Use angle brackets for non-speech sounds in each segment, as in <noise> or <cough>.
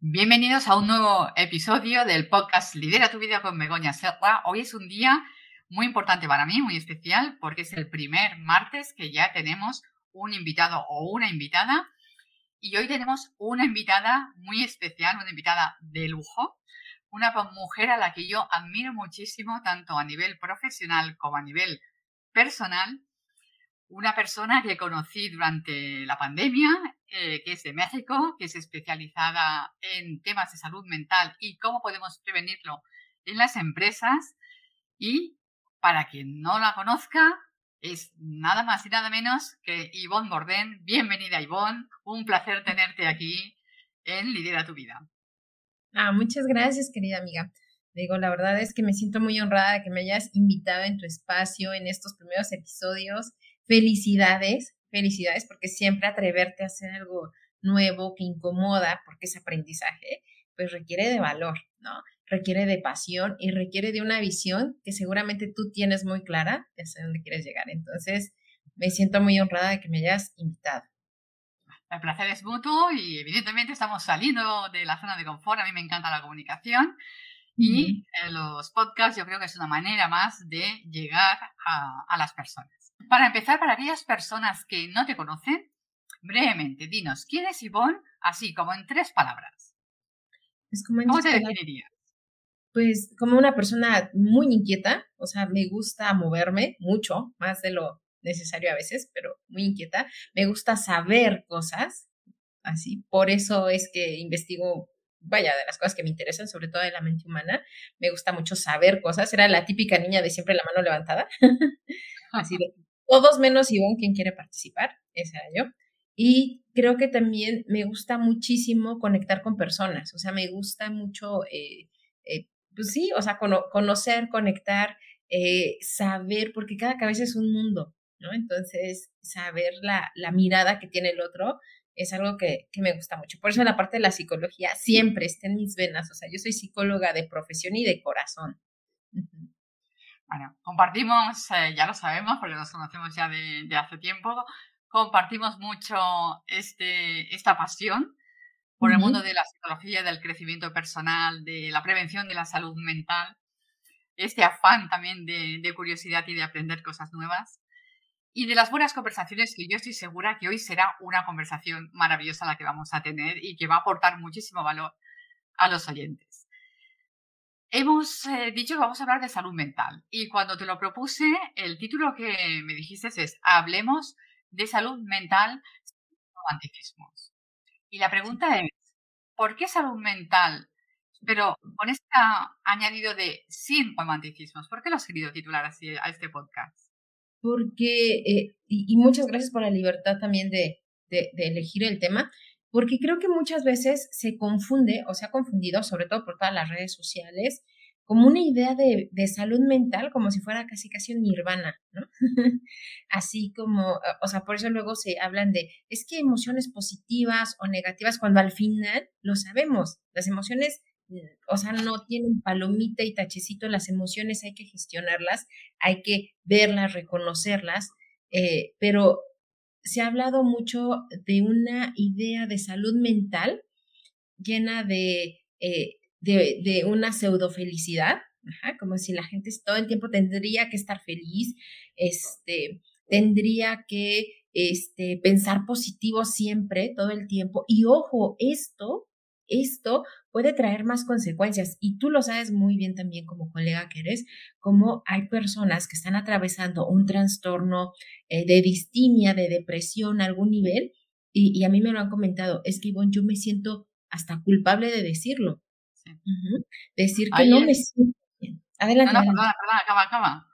Bienvenidos a un nuevo episodio del podcast Lidera tu vida con Begoña Serra. Hoy es un día muy importante para mí, muy especial, porque es el primer martes que ya tenemos un invitado o una invitada. Y hoy tenemos una invitada muy especial, una invitada de lujo, una mujer a la que yo admiro muchísimo, tanto a nivel profesional como a nivel personal. Una persona que conocí durante la pandemia eh, que es de México, que es especializada en temas de salud mental y cómo podemos prevenirlo en las empresas. Y para quien no la conozca, es nada más y nada menos que Ivonne Bordén. Bienvenida, Ivonne. Un placer tenerte aquí en Lidera tu Vida. Ah, muchas gracias, querida amiga. Digo, la verdad es que me siento muy honrada de que me hayas invitado en tu espacio en estos primeros episodios. Felicidades, felicidades, porque siempre atreverte a hacer algo nuevo que incomoda, porque es aprendizaje, pues requiere de valor, ¿no? Requiere de pasión y requiere de una visión que seguramente tú tienes muy clara de hacia dónde quieres llegar. Entonces, me siento muy honrada de que me hayas invitado. El placer es mutuo y evidentemente estamos saliendo de la zona de confort. A mí me encanta la comunicación y los podcasts yo creo que es una manera más de llegar a, a las personas. Para empezar, para aquellas personas que no te conocen, brevemente, dinos, ¿quién es Ivonne? Así, como en tres palabras. Pues ¿Cómo te definirías? Pues como una persona muy inquieta, o sea, me gusta moverme mucho, más de lo necesario a veces, pero muy inquieta. Me gusta saber cosas, así. Por eso es que investigo, vaya, de las cosas que me interesan, sobre todo de la mente humana. Me gusta mucho saber cosas. Era la típica niña de siempre la mano levantada. <laughs> así de, todos menos Ivonne, quien quiere participar, esa era yo. Y creo que también me gusta muchísimo conectar con personas, o sea, me gusta mucho, eh, eh, pues sí, o sea, conocer, conectar, eh, saber, porque cada cabeza es un mundo, ¿no? Entonces, saber la, la mirada que tiene el otro es algo que, que, me gusta mucho. Por eso la parte de la psicología siempre está en mis venas, o sea, yo soy psicóloga de profesión y de corazón. Bueno, compartimos, eh, ya lo sabemos porque nos conocemos ya de, hace tiempo, compartimos mucho este, esta pasión por el mundo de la psicología, del crecimiento personal, de la prevención de la salud mental, este afán también de, de curiosidad y de aprender cosas nuevas y de las buenas conversaciones que yo estoy segura que hoy será una conversación maravillosa la que vamos a tener y que va a aportar muchísimo valor a los oyentes. Hemos eh, dicho que vamos a hablar de salud mental y cuando te lo propuse, el título que me dijiste es Hablemos de salud mental sin romanticismos. Y la pregunta es, ¿por qué salud mental? Pero con este añadido de sin romanticismos, ¿por qué lo has querido titular así a este podcast? Porque, eh, y, muchas gracias por la libertad también de, de elegir el tema, porque creo que muchas veces se confunde o se ha confundido, sobre todo por todas las redes sociales, como una idea de, salud mental, como si fuera casi casi un nirvana, ¿no? <laughs> Así como, o sea, por eso luego se hablan de, es que emociones positivas o negativas, cuando al final lo sabemos, las emociones, o sea, no tienen palomita y tachecito, las emociones hay que gestionarlas, hay que verlas, reconocerlas, eh, pero se ha hablado mucho de una idea de salud mental llena de, eh, de, de, una pseudo felicidad, como si la gente todo el tiempo tendría que estar feliz, este, tendría que este, pensar positivo siempre, todo el tiempo. Y ojo, esto esto puede traer más consecuencias y tú lo sabes muy bien también como colega que eres, como hay personas que están atravesando un trastorno eh, de distimia, de depresión a algún nivel y, a mí me lo han comentado, es que Ivonne, yo me siento hasta culpable de decirlo. Decir que no me siento bien. Adelante. No, no, perdona, perdona, acaba, acaba.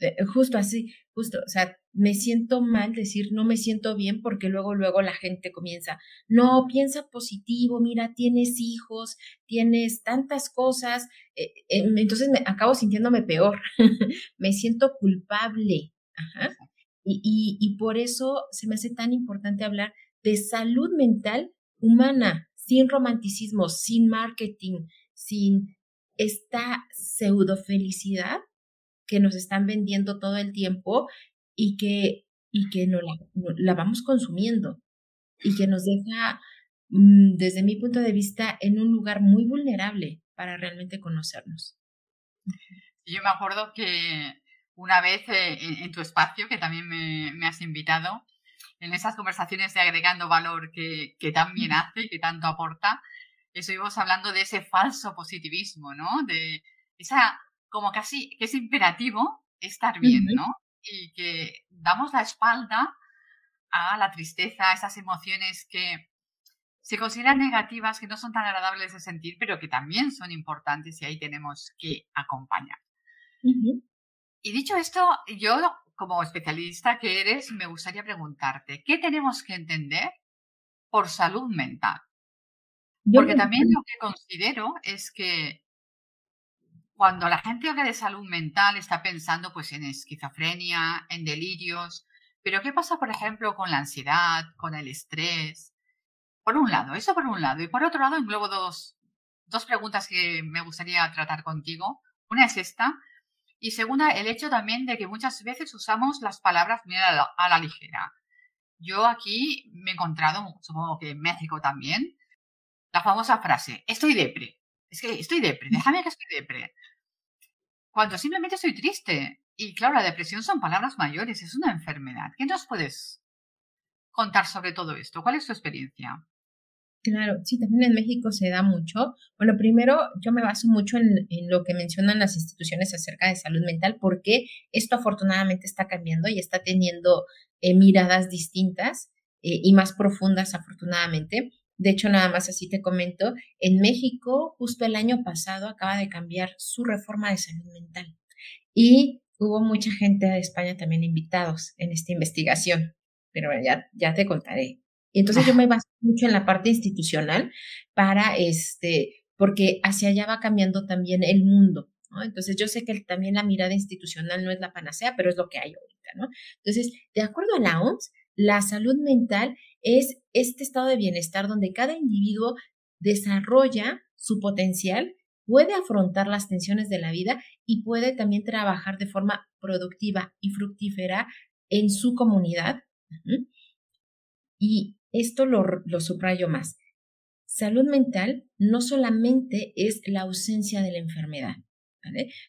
Eh, justo así, justo, o sea, me siento mal decir no me siento bien porque luego, luego la gente comienza, no, piensa positivo, mira, tienes hijos, tienes tantas cosas, eh, em, entonces me acabo sintiéndome peor, <laughs> me siento culpable. Ajá. Y, y, y por eso se me hace tan importante hablar de salud mental humana, sin romanticismo, sin marketing, sin esta pseudo felicidad que nos están vendiendo todo el tiempo y que, y que no la, vamos consumiendo y que nos deja, mm, desde mi punto de vista, en un lugar muy vulnerable para realmente conocernos. Yo me acuerdo que una vez eh, en, tu espacio, que también me, has invitado, en esas conversaciones de agregando valor que, que tan bien hace y que tanto aporta, estuvimos hablando de ese falso positivismo, ¿no? De esa como casi que es imperativo estar bien, ¿no? Y que damos la espalda a la tristeza, a esas emociones que se consideran negativas, que no son tan agradables de sentir, pero que también son importantes y ahí tenemos que acompañar. Y dicho esto, yo como especialista que eres, me gustaría preguntarte, ¿qué tenemos que entender por salud mental? Porque también lo que considero es que cuando la gente habla de salud mental está pensando pues en esquizofrenia, en delirios, pero ¿qué pasa, por ejemplo, con la ansiedad, con el estrés? Por un lado, eso por un lado. Y por otro lado, englobo dos, dos preguntas que me gustaría tratar contigo. Una es esta. Y segunda, el hecho también de que muchas veces usamos las palabras a la, a la ligera. Yo aquí me he encontrado, supongo que en México también, la famosa frase, estoy depre. Es que estoy depre, déjame que estoy depre cuando simplemente estoy triste. Y claro, la depresión son palabras mayores, es una enfermedad. ¿Qué nos puedes contar sobre todo esto? ¿Cuál es tu experiencia? Claro, sí, también en México se da mucho. Bueno, primero yo me baso mucho en, lo que mencionan las instituciones acerca de salud mental, porque esto afortunadamente está cambiando y está teniendo eh, miradas distintas eh, y más profundas, afortunadamente. De hecho, nada más así te comento, en México justo el año pasado acaba de cambiar su reforma de salud mental y hubo mucha gente de España también invitados en esta investigación, pero ya, ya te contaré. Entonces yo me baso mucho en la parte institucional para este, porque hacia allá va cambiando también el mundo. ¿no? Entonces yo sé que también la mirada institucional no es la panacea, pero es lo que hay ahorita. Entonces, de acuerdo a la OMS, la salud mental es este estado de bienestar donde cada individuo desarrolla su potencial, puede afrontar las tensiones de la vida y puede también trabajar de forma productiva y fructífera en su comunidad. Y esto lo, lo subrayo más. Salud mental no solamente es la ausencia de la enfermedad,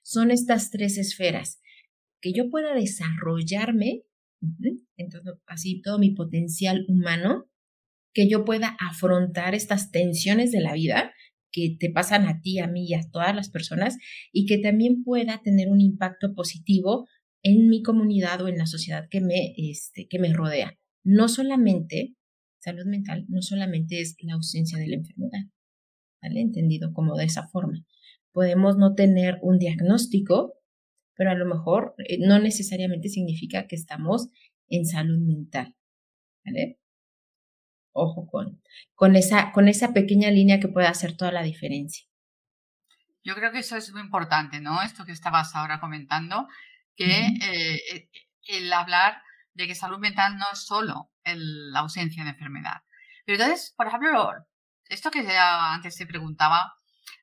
Son estas tres esferas. Que yo pueda desarrollarme entonces, así todo mi potencial humano, que yo pueda afrontar estas tensiones de la vida que te pasan a ti, a mí y a todas las personas, y que también pueda tener un impacto positivo en mi comunidad o en la sociedad que me, este, que me rodea. No solamente, salud mental, no solamente es la ausencia de la enfermedad, ¿vale? Entendido como de esa forma. Podemos no tener un diagnóstico, pero a lo mejor eh, no necesariamente significa que estamos en salud mental. ¿Vale? Ojo con, con, esa, con esa pequeña línea que puede hacer toda la diferencia. Yo creo que eso es muy importante, ¿no? Esto que estabas ahora comentando, que eh, el hablar de que salud mental no es solo la ausencia de enfermedad. Pero entonces, por ejemplo, esto que ya antes te preguntaba,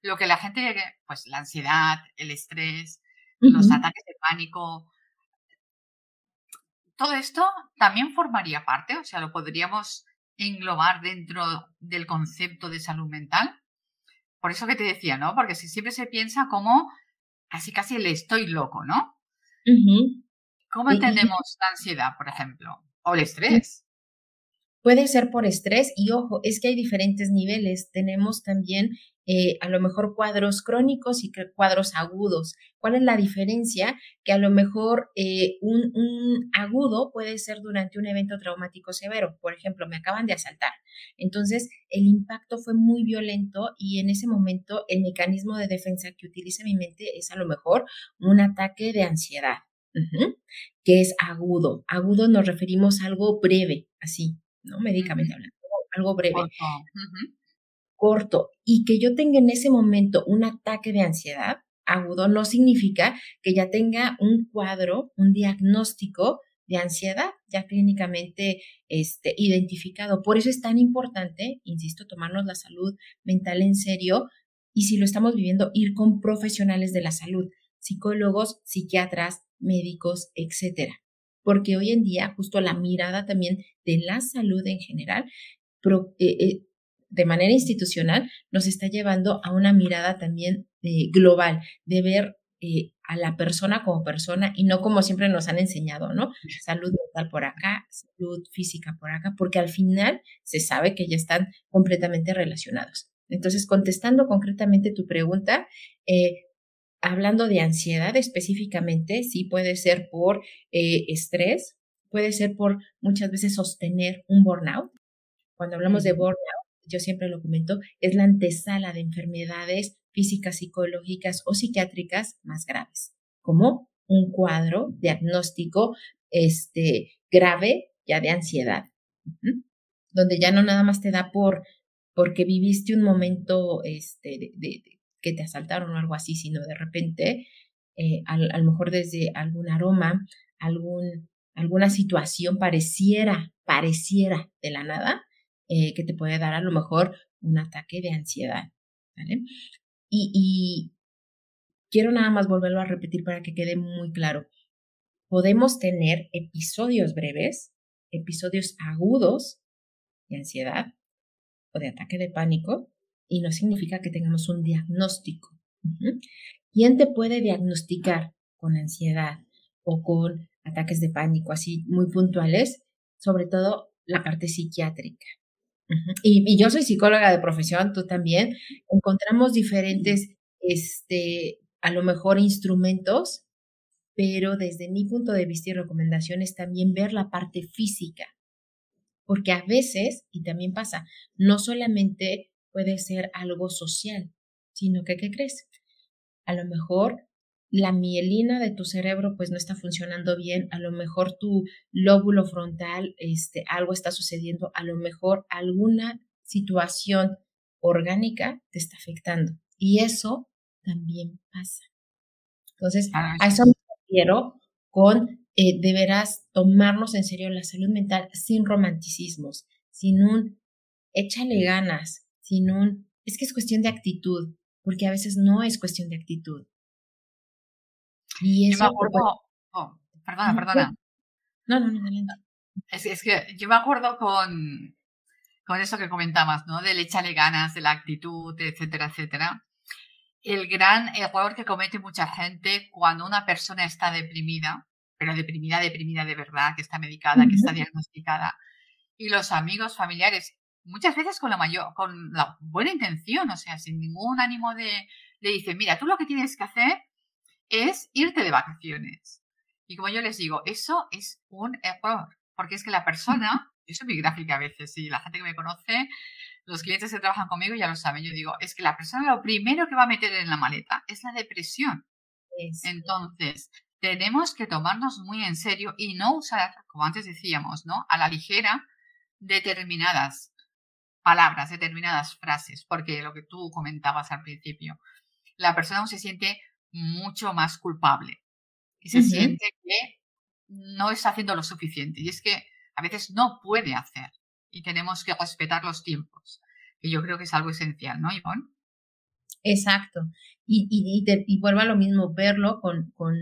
lo que la gente, pues la ansiedad, el estrés, los ataques de pánico. Todo esto también formaría parte, o sea, lo podríamos englobar dentro del concepto de salud mental. Por eso que te decía, ¿no? Porque si siempre se piensa como casi casi el estoy loco, ¿no? ¿Cómo entendemos la ansiedad, por ejemplo? O el estrés. Puede ser por estrés y ojo, es que hay diferentes niveles. Tenemos también eh, a lo mejor cuadros crónicos y cuadros agudos. ¿Cuál es la diferencia? Que a lo mejor eh, un, un, agudo puede ser durante un evento traumático severo. Por ejemplo, me acaban de asaltar. Entonces, el impacto fue muy violento y en ese momento el mecanismo de defensa que utiliza mi mente es a lo mejor un ataque de ansiedad. que es agudo. Agudo nos referimos a algo breve, así, ¿no? Médicamente hablando, algo breve. Corto. Y que yo tenga en ese momento un ataque de ansiedad agudo no significa que ya tenga un cuadro, un diagnóstico de ansiedad ya clínicamente este, identificado. Por eso es tan importante, insisto, tomarnos la salud mental en serio y si lo estamos viviendo, ir con profesionales de la salud, psicólogos, psiquiatras, médicos, etcétera. Porque hoy en día, justo la mirada también de la salud en general, eh, eh, de manera institucional, nos está llevando a una mirada también eh, global, de ver a la persona como persona y no como siempre nos han enseñado, ¿no? Salud mental por acá, salud física por acá, porque al final se sabe que ya están completamente relacionados. Entonces, contestando concretamente tu pregunta, eh, hablando de ansiedad específicamente, sí puede ser por eh, estrés, puede ser por muchas veces sostener un burnout. Cuando hablamos de burnout, yo siempre lo comento, es la antesala de enfermedades físicas, psicológicas o psiquiátricas más graves, como un cuadro diagnóstico este, grave ya de ansiedad, donde ya no nada más te da por porque viviste un momento este, que te asaltaron o algo así, sino de repente, eh, a, lo mejor desde algún aroma, algún, alguna situación pareciera, pareciera de la nada, eh, que te puede dar a lo mejor un ataque de ansiedad. ¿vale? Y, quiero nada más volverlo a repetir para que quede muy claro. Podemos tener episodios breves, episodios agudos de ansiedad o de ataque de pánico y no significa que tengamos un diagnóstico. ¿Quién te puede diagnosticar con ansiedad o con ataques de pánico así muy puntuales? Sobre todo la parte psiquiátrica y, yo soy psicóloga de profesión, tú también. Encontramos diferentes, este, a lo mejor instrumentos, pero desde mi punto de vista y recomendaciones también ver la parte física. Porque a veces, y también pasa, no solamente puede ser algo social, sino que, ¿qué crees? A lo mejor la mielina de tu cerebro pues no está funcionando bien, a lo mejor tu lóbulo frontal, este, algo está sucediendo, a lo mejor alguna situación orgánica te está afectando. Y eso también pasa. Entonces, a eso me refiero con eh, deberás tomarnos en serio la salud mental sin romanticismos, sin un échale ganas, sin un es que es cuestión de actitud, porque a veces no es cuestión de actitud yo me acuerdo. Oh, perdona, perdona. No, no, no, no. Es, es, que yo me acuerdo con, con eso que comentabas, ¿no? Del échale ganas, de la actitud, etcétera, etcétera. El gran error que comete mucha gente cuando una persona está deprimida, pero deprimida, deprimida de verdad, que está medicada, que está diagnosticada, y los amigos, familiares, muchas veces con la mayor, con la buena intención, o sea, sin ningún ánimo de, le dicen, mira, tú lo que tienes que hacer es irte de vacaciones. Y como yo les digo, eso es un error, porque es que la persona, yo soy muy gráfica a veces, y la gente que me conoce, los clientes que trabajan conmigo ya lo saben, yo digo, es que la persona lo primero que va a meter en la maleta es la depresión. Entonces, tenemos que tomarnos muy en serio y no usar, como antes decíamos, ¿no? A la ligera determinadas palabras, determinadas frases, porque lo que tú comentabas al principio, la persona aún se siente mucho más culpable y se siente que no está haciendo lo suficiente. Y es que a veces no puede hacer y tenemos que respetar los tiempos, que yo creo que es algo esencial, ¿no, Ivonne? Exacto. Y, y, y, vuelvo a lo mismo, verlo con, con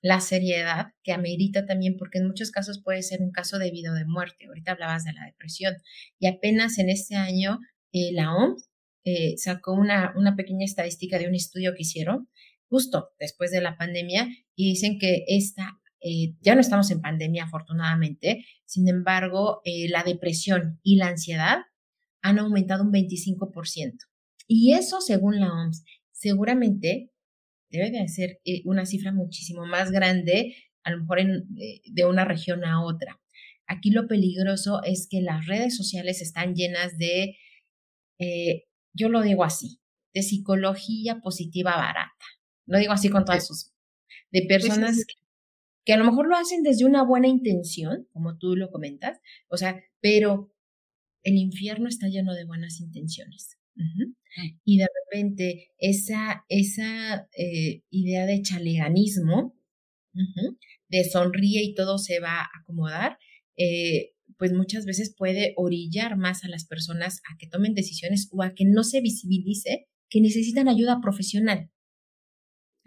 la seriedad que amerita también, porque en muchos casos puede ser un caso de vida o de muerte. Ahorita hablabas de la depresión. Y apenas en este año eh, la OMS eh, sacó una, una pequeña estadística de un estudio que hicieron justo después de la pandemia y dicen que esta, eh, ya no estamos en pandemia afortunadamente, sin embargo, eh, la depresión y la ansiedad han aumentado un 25%. Y eso, según la OMS, seguramente debe de ser eh, una cifra muchísimo más grande, a lo mejor de una región a otra. Aquí lo peligroso es que las redes sociales están llenas de, yo lo digo así, de psicología positiva barata. Lo digo así con todas sus, de personas que a lo mejor lo hacen desde una buena intención, como tú lo comentas, o sea, pero el infierno está lleno de buenas intenciones. Y de repente esa, esa eh, idea de chaleganismo, de sonríe y todo se va a acomodar, eh, pues muchas veces puede orillar más a las personas a que tomen decisiones o a que no se visibilice que necesitan ayuda profesional.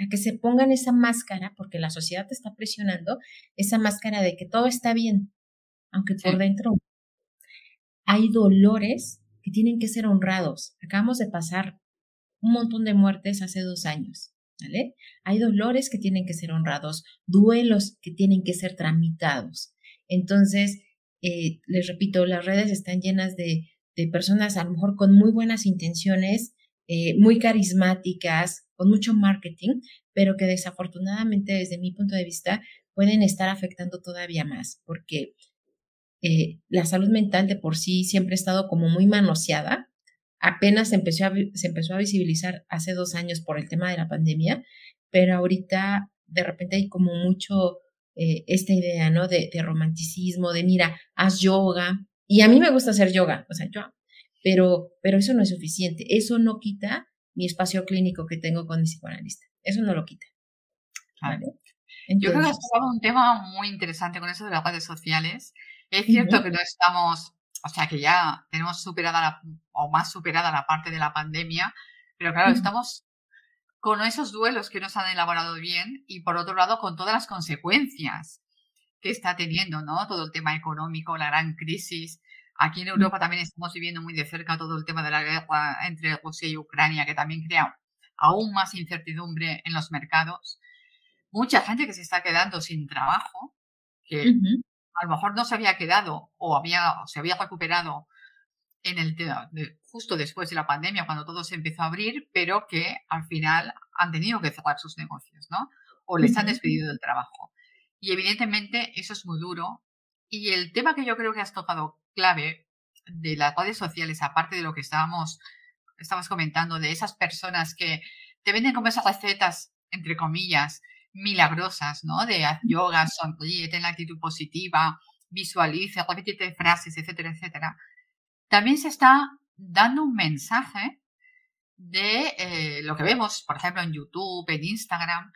A que se pongan esa máscara, porque la sociedad te está presionando, esa máscara de que todo está bien, aunque por dentro hay dolores que tienen que ser honrados. Acabamos de pasar un montón de muertes hace dos años, ¿vale? Hay dolores que tienen que ser honrados, duelos que tienen que ser tramitados. Entonces, eh, les repito, las redes están llenas de, de, personas a lo mejor con muy buenas intenciones, eh, muy carismáticas, con mucho marketing, pero que desafortunadamente desde mi punto de vista pueden estar afectando todavía más, porque eh, la salud mental de por sí siempre ha estado como muy manoseada. Apenas empezó, a, se empezó a visibilizar hace dos años por el tema de la pandemia, pero ahorita de repente hay como mucho eh, esta idea, ¿no? De, romanticismo, de mira, haz yoga. Y a mí me gusta hacer yoga, o sea, yo, pero, pero eso no es suficiente. Eso no quita mi espacio clínico que tengo con mi psicoanalista. Eso no lo quita. yo creo que has tocado un tema muy interesante con eso de las redes sociales es cierto que no estamos, o sea, que ya tenemos superada la, o más superada la parte de la pandemia, pero claro, estamos con esos duelos que nos han elaborado bien y por otro lado con todas las consecuencias que está teniendo, ¿no? Todo el tema económico, la gran crisis. Aquí en Europa también estamos viviendo muy de cerca todo el tema de la guerra entre Rusia y Ucrania, que también crea aún más incertidumbre en los mercados. Mucha gente que se está quedando sin trabajo, que a lo mejor no se había quedado o había se había recuperado en el justo después de la pandemia cuando todo se empezó a abrir, pero que al final han tenido que cerrar sus negocios, ¿no? O les han despedido del trabajo. Y evidentemente eso es muy duro. Y el tema que yo creo que has tocado clave de las redes sociales, aparte de lo que estábamos, comentando, de esas personas que te venden como esas recetas, entre comillas, milagrosas, ¿no? De haz yoga, sonríe, ten la actitud positiva, visualice, repite frases, etcétera, etcétera. También se está dando un mensaje de eh, lo que vemos, por ejemplo, en YouTube, en Instagram.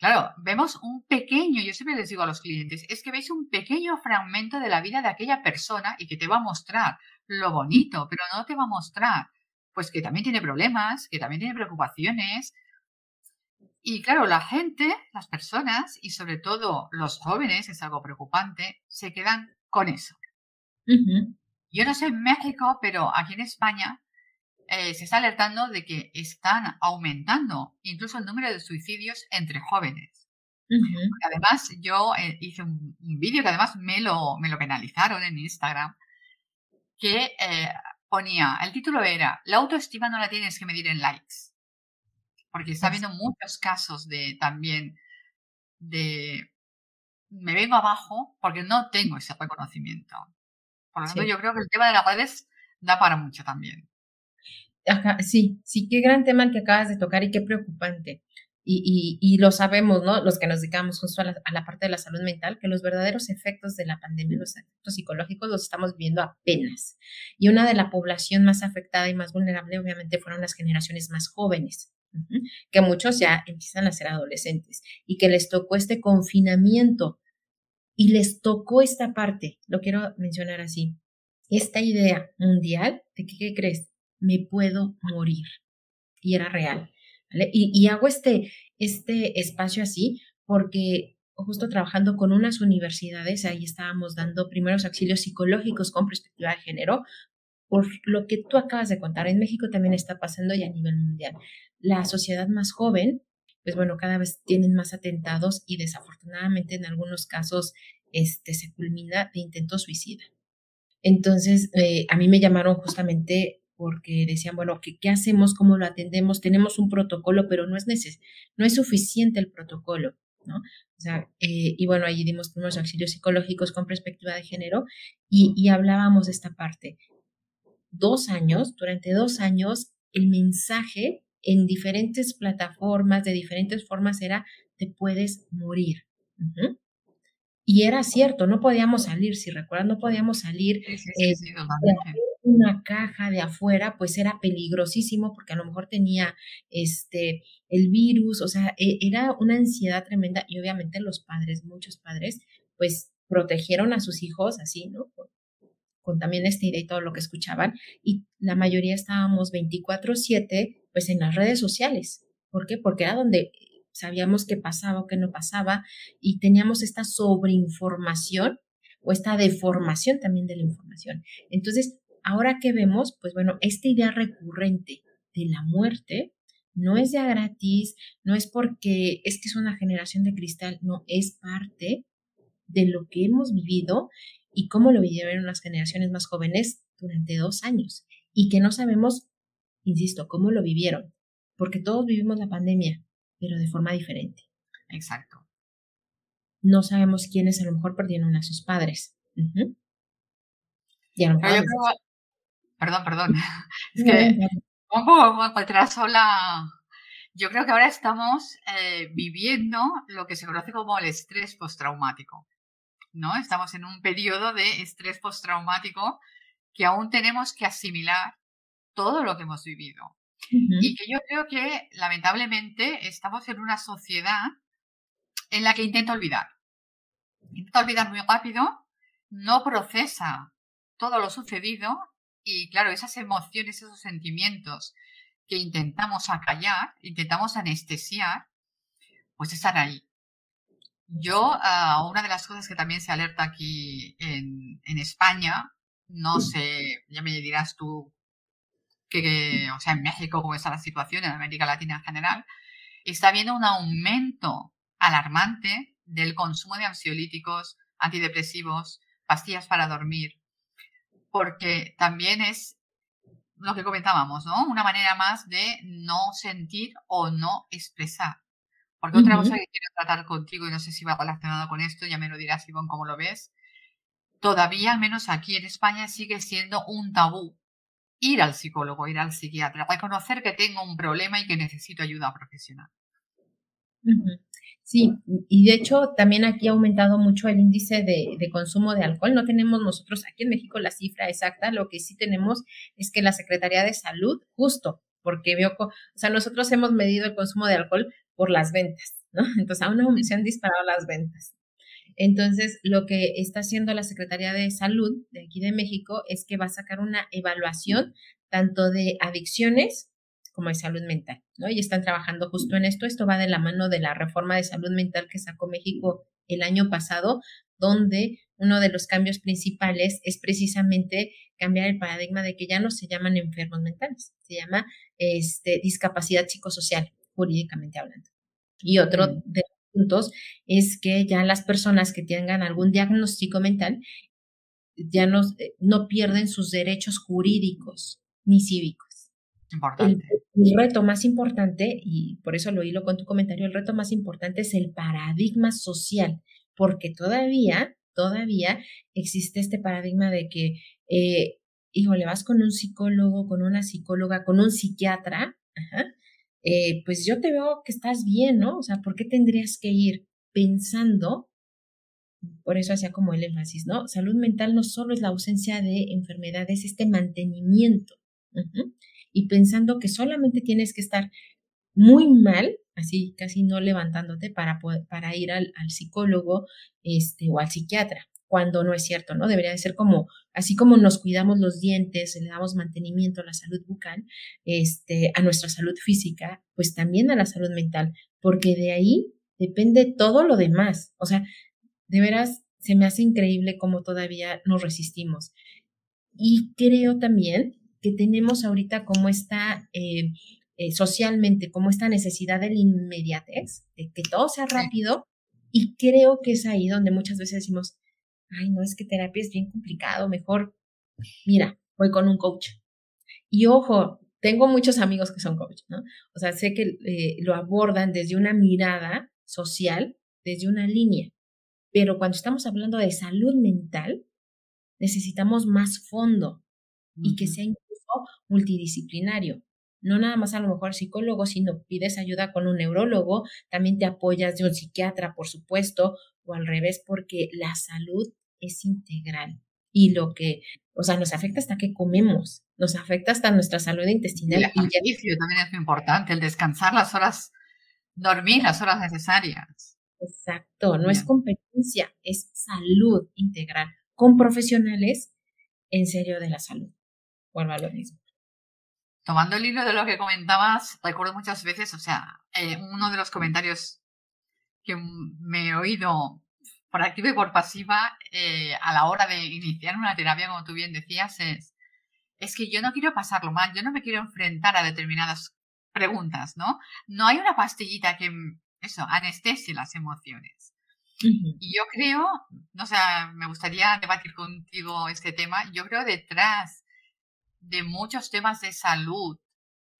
Claro, vemos un pequeño, yo siempre les digo a los clientes, es que veis un pequeño fragmento de la vida de aquella persona y que te va a mostrar lo bonito, pero no te va a mostrar, pues que también tiene problemas, que también tiene preocupaciones, y claro, la gente, las personas y sobre todo los jóvenes, es algo preocupante, se quedan con eso. Yo no sé en México, pero aquí en España eh, se está alertando de que están aumentando incluso el número de suicidios entre jóvenes. Además, yo eh, hice un, vídeo que además me lo, me lo penalizaron en Instagram, que eh, ponía, el título era, la autoestima no la tienes que medir en likes porque está habiendo muchos casos de también de me vengo abajo porque no tengo ese reconocimiento. Por lo tanto, yo creo que el tema de las redes da para mucho también. Sí, sí, qué gran tema el que acabas de tocar y qué preocupante. Y, y, lo sabemos, ¿no? Los que nos dedicamos justo a la, a la, parte de la salud mental, que los verdaderos efectos de la pandemia, los efectos psicológicos, los estamos viendo apenas. Y una de la población más afectada y más vulnerable, obviamente, fueron las generaciones más jóvenes que muchos ya empiezan a ser adolescentes y que les tocó este confinamiento y les tocó esta parte, lo quiero mencionar así, esta idea mundial de que, ¿qué crees? Me puedo morir. Y era real. Y, hago este, este espacio así porque justo trabajando con unas universidades, ahí estábamos dando primeros auxilios psicológicos con perspectiva de género, por lo que tú acabas de contar. En México también está pasando y a nivel mundial la sociedad más joven, pues bueno, cada vez tienen más atentados y desafortunadamente en algunos casos este, se culmina de intento suicida. Entonces, eh, a mí me llamaron justamente porque decían, bueno, ¿qué, ¿qué, hacemos? ¿Cómo lo atendemos? Tenemos un protocolo, pero no es, neces no es suficiente el protocolo, ¿no? O sea, eh, y bueno, allí dimos primeros auxilios psicológicos con perspectiva de género y, y hablábamos de esta parte. Dos años, durante dos años, el mensaje en diferentes plataformas, de diferentes formas, era te puedes morir. Y era cierto, no podíamos salir, si recuerdan, no podíamos salir. Eh, una caja de afuera, pues era peligrosísimo porque a lo mejor tenía este el virus, o sea, e, era una ansiedad tremenda y obviamente los padres, muchos padres, pues protegieron a sus hijos así, ¿no? Con, también esta idea y todo lo que escuchaban y la mayoría estábamos 24/7 pues en las redes sociales. ¿Por qué? Porque era donde sabíamos qué pasaba o qué no pasaba y teníamos esta sobreinformación o esta deformación también de la información. Entonces, ahora que vemos, pues bueno, esta idea recurrente de la muerte no es ya gratis, no es porque es que es una generación de cristal, no, es parte de lo que hemos vivido y cómo lo vivieron las generaciones más jóvenes durante dos años y que no sabemos, insisto, cómo lo vivieron, porque todos vivimos la pandemia, pero de forma diferente. Exacto. No sabemos quiénes a lo mejor perdieron a sus padres. Y a lo mejor Perdón, perdón. <laughs> Es que un poco detrás sola. Yo creo que ahora estamos eh, viviendo lo que se conoce como el estrés postraumático. ¿no? Estamos en un periodo de estrés postraumático que aún tenemos que asimilar todo lo que hemos vivido. Y que yo creo que lamentablemente estamos en una sociedad en la que intenta olvidar. Intenta olvidar muy rápido, no procesa todo lo sucedido y claro, esas emociones, esos sentimientos que intentamos acallar, intentamos anestesiar, pues están ahí. Yo, ah, una de las cosas que también se alerta aquí en, España, no sé, ya me dirás tú, que, o sea, en México cómo está la situación, en América Latina en general, está habiendo un aumento alarmante del consumo de ansiolíticos, antidepresivos, pastillas para dormir, porque también es lo que comentábamos, ¿no? Una manera más de no sentir o no expresar. Porque otra cosa que quiero tratar contigo, y no sé si va relacionado con esto, ya me lo dirás, Ivonne, cómo lo ves. Todavía, al menos aquí en España, sigue siendo un tabú ir al psicólogo, ir al psiquiatra, reconocer que tengo un problema y que necesito ayuda profesional. Sí, y de hecho también aquí ha aumentado mucho el índice de, consumo de alcohol. No tenemos nosotros aquí en México la cifra exacta, lo que sí tenemos es que la Secretaría de Salud, justo, porque veo, o sea, nosotros hemos medido el consumo de alcohol por las ventas, ¿no? <laughs> Entonces aún se han disparado las ventas. Entonces, lo que está haciendo la Secretaría de Salud de aquí de México es que va a sacar una evaluación tanto de adicciones como de salud mental, ¿no? Y están trabajando justo en esto. Esto va de la mano de la reforma de salud mental que sacó México el año pasado, donde uno de los cambios principales es precisamente cambiar el paradigma de que ya no se llaman enfermos mentales, se llama este, discapacidad psicosocial, jurídicamente hablando. Y otro mm. de los puntos es que ya las personas que tengan algún diagnóstico mental ya no, eh, no pierden sus derechos jurídicos ni cívicos. Importante. El, reto más importante, y por eso lo hilo con tu comentario, el reto más importante es el paradigma social, porque todavía, todavía existe este paradigma de que, eh, hijo, le vas con un psicólogo, con una psicóloga, con un psiquiatra, eh, pues yo te veo que estás bien, ¿no? O sea, ¿por qué tendrías que ir pensando? Por eso hacía como el énfasis, ¿no? Salud mental no solo es la ausencia de enfermedades, este mantenimiento y pensando que solamente tienes que estar muy mal, así casi no levantándote para, para ir al, psicólogo este, o al psiquiatra, cuando no es cierto, ¿no? Debería de ser como, así como nos cuidamos los dientes, le damos mantenimiento a la salud bucal, este, a nuestra salud física, pues también a la salud mental, porque de ahí depende todo lo demás. O sea, de veras, se me hace increíble cómo todavía nos resistimos. Y creo también que tenemos ahorita como esta, eh, eh, socialmente, como esta necesidad de la inmediatez, de que todo sea rápido, y creo que es ahí donde muchas veces decimos, ay, no, es que terapia es bien complicado, mejor, mira, voy con un coach. Y ojo, tengo muchos amigos que son coach, ¿no? O sea, sé que eh, lo abordan desde una mirada social, desde una línea, pero cuando estamos hablando de salud mental, necesitamos más fondo y que sea multidisciplinario. No nada más a lo mejor psicólogo, sino pides ayuda con un neurólogo, también te apoyas de un psiquiatra, por supuesto, o al revés, porque la salud es integral. Y lo que, o sea, nos afecta hasta que comemos, nos afecta hasta nuestra salud intestinal. El ejercicio también es muy importante, el descansar las horas, dormir las horas necesarias. Exacto, no es competencia, es salud integral con profesionales en serio de la salud. Vuelvo a lo mismo. Tomando el hilo de lo que comentabas, recuerdo muchas veces, o sea, eh, uno de los comentarios que me he oído por activa y por pasiva eh, a la hora de iniciar una terapia, como tú bien decías, es, es que yo no quiero pasarlo mal, yo no me quiero enfrentar a determinadas preguntas, ¿no? No hay una pastillita que, eso, anestesie las emociones. Y yo creo, no sé, me gustaría debatir contigo este tema, yo creo detrás de muchos temas de salud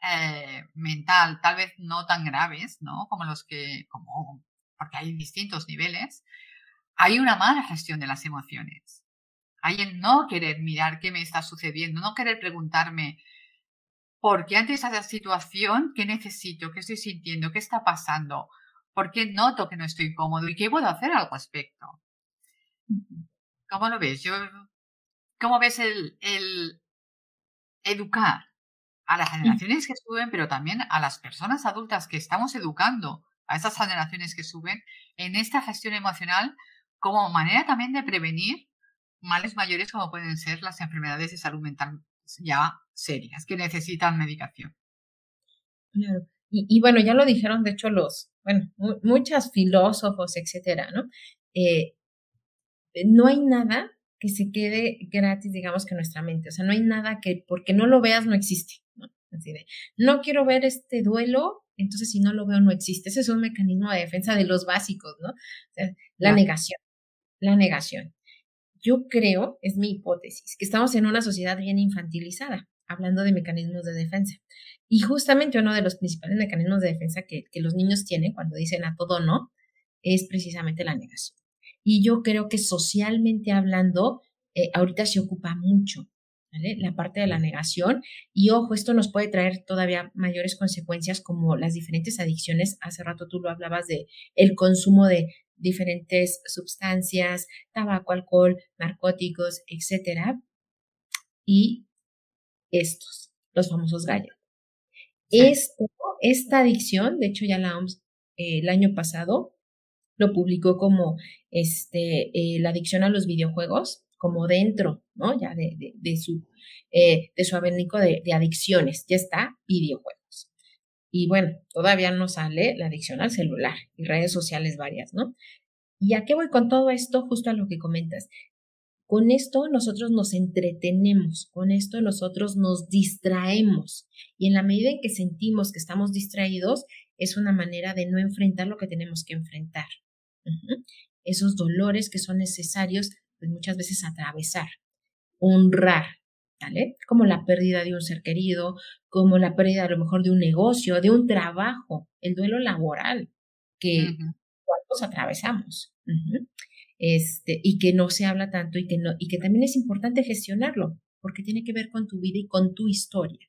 eh, mental, tal vez no tan graves, ¿no? Como los que, como, porque hay distintos niveles, hay una mala gestión de las emociones. Hay el no querer mirar qué me está sucediendo, no querer preguntarme por qué ante esa situación, qué necesito, qué estoy sintiendo, qué está pasando, por qué noto que no estoy cómodo y qué puedo hacer al respecto. ¿Cómo lo ves? Yo, ¿Cómo ves el, el educar a las generaciones que suben, pero también a las personas adultas que estamos educando a esas generaciones que suben en esta gestión emocional como manera también de prevenir males mayores como pueden ser las enfermedades de salud mental ya serias que necesitan medicación. Claro. Y, bueno, ya lo dijeron, de hecho, los, bueno, muchos filósofos, etcétera, ¿no? Eh, no hay nada que se quede gratis, digamos, que nuestra mente. O sea, no hay nada que, porque no lo veas, no existe, ¿no? Así de, no quiero ver este duelo, entonces si no lo veo, no existe. Ese es un mecanismo de defensa de los básicos, ¿no? O sea, la negación, la negación. Yo creo, es mi hipótesis, que estamos en una sociedad bien infantilizada, hablando de mecanismos de defensa. Y justamente uno de los principales mecanismos de defensa que, los niños tienen cuando dicen a todo no, es precisamente la negación. Y yo creo que socialmente hablando, eh, ahorita se ocupa mucho ¿vale? la parte de la negación. Y ojo, esto nos puede traer todavía mayores consecuencias como las diferentes adicciones. Hace rato tú lo hablabas de el consumo de diferentes sustancias, tabaco, alcohol, narcóticos, etcétera. Y estos, los famosos gallos. Esto, esta adicción, de hecho ya la OMS eh, el año pasado lo publicó como este, eh, la adicción a los videojuegos, como dentro, ¿no? Ya de, su, eh, de su de adicciones, ya está videojuegos. Y bueno, todavía no sale la adicción al celular y redes sociales varias, ¿no? ¿Y a qué voy con todo esto? Justo a lo que comentas. Con esto nosotros nos entretenemos, con esto nosotros nos distraemos y en la medida en que sentimos que estamos distraídos es una manera de no enfrentar lo que tenemos que enfrentar. Esos dolores que son necesarios, pues muchas veces atravesar, honrar, ¿vale? Como la pérdida de un ser querido, como la pérdida a lo mejor de un negocio, de un trabajo, el duelo laboral, que uh atravesamos este, y que no se habla tanto y que, no, y que también es importante gestionarlo, porque tiene que ver con tu vida y con tu historia.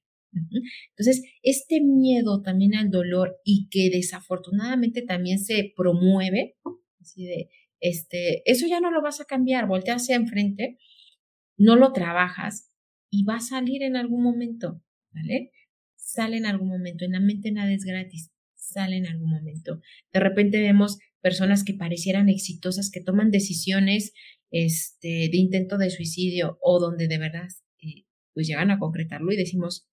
Entonces, este miedo también al dolor y que desafortunadamente también se promueve, así de, este, eso ya no lo vas a cambiar, voltea hacia enfrente, no lo trabajas y va a salir en algún momento, ¿vale? Sale en algún momento, en la mente nada es gratis, sale en algún momento. De repente vemos personas que parecieran exitosas, que toman decisiones este, de intento de suicidio o donde de verdad eh, pues llegan a concretarlo y decimos,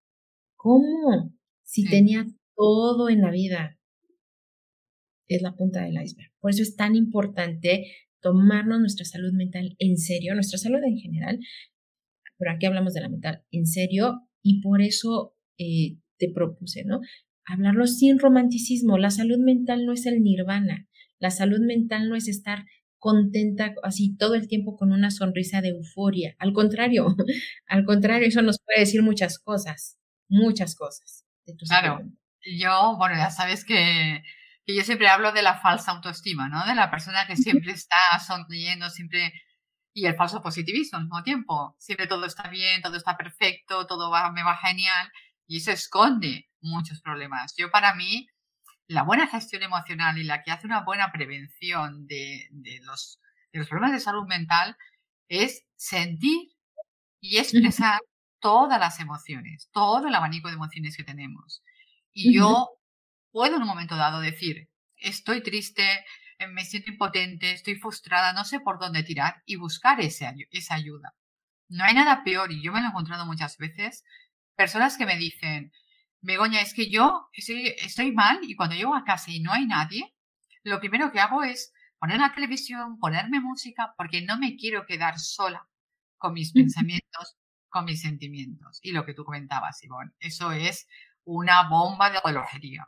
¿cómo? Si tenía todo en la vida. Es la punta del iceberg. Por eso es tan importante tomarnos nuestra salud mental en serio, nuestra salud en general, pero aquí hablamos de la mental en serio y por eso eh, te propuse, ¿no? Hablarlo sin romanticismo. La salud mental no es el nirvana. La salud mental no es estar contenta así todo el tiempo con una sonrisa de euforia. Al contrario, <laughs> al contrario, eso nos puede decir muchas cosas, muchas cosas. claro, yo, bueno, ya sabes que, que, yo siempre hablo de la falsa autoestima, ¿no? De la persona que siempre está sonriendo, siempre... Y el falso positivismo al mismo tiempo. Siempre todo está bien, todo está perfecto, todo va, me va genial. y eso esconde muchos problemas. Yo para mí, la buena gestión emocional y la que hace una buena prevención de, los, de los problemas de salud mental es sentir y expresar todas las emociones, todo el abanico de emociones que tenemos. Y yo puedo en un momento dado decir, estoy triste, eh, me siento impotente, estoy frustrada, no sé por dónde tirar y buscar esa ayuda. No hay nada peor, y yo me lo he encontrado muchas veces, personas que me dicen, Begoña, es que yo estoy, mal y cuando llego a casa y no hay nadie, lo primero que hago es poner la televisión, ponerme música, porque no me quiero quedar sola con mis <laughs> pensamientos, con mis sentimientos. Y lo que tú comentabas, Ivonne, eso es una bomba de relojería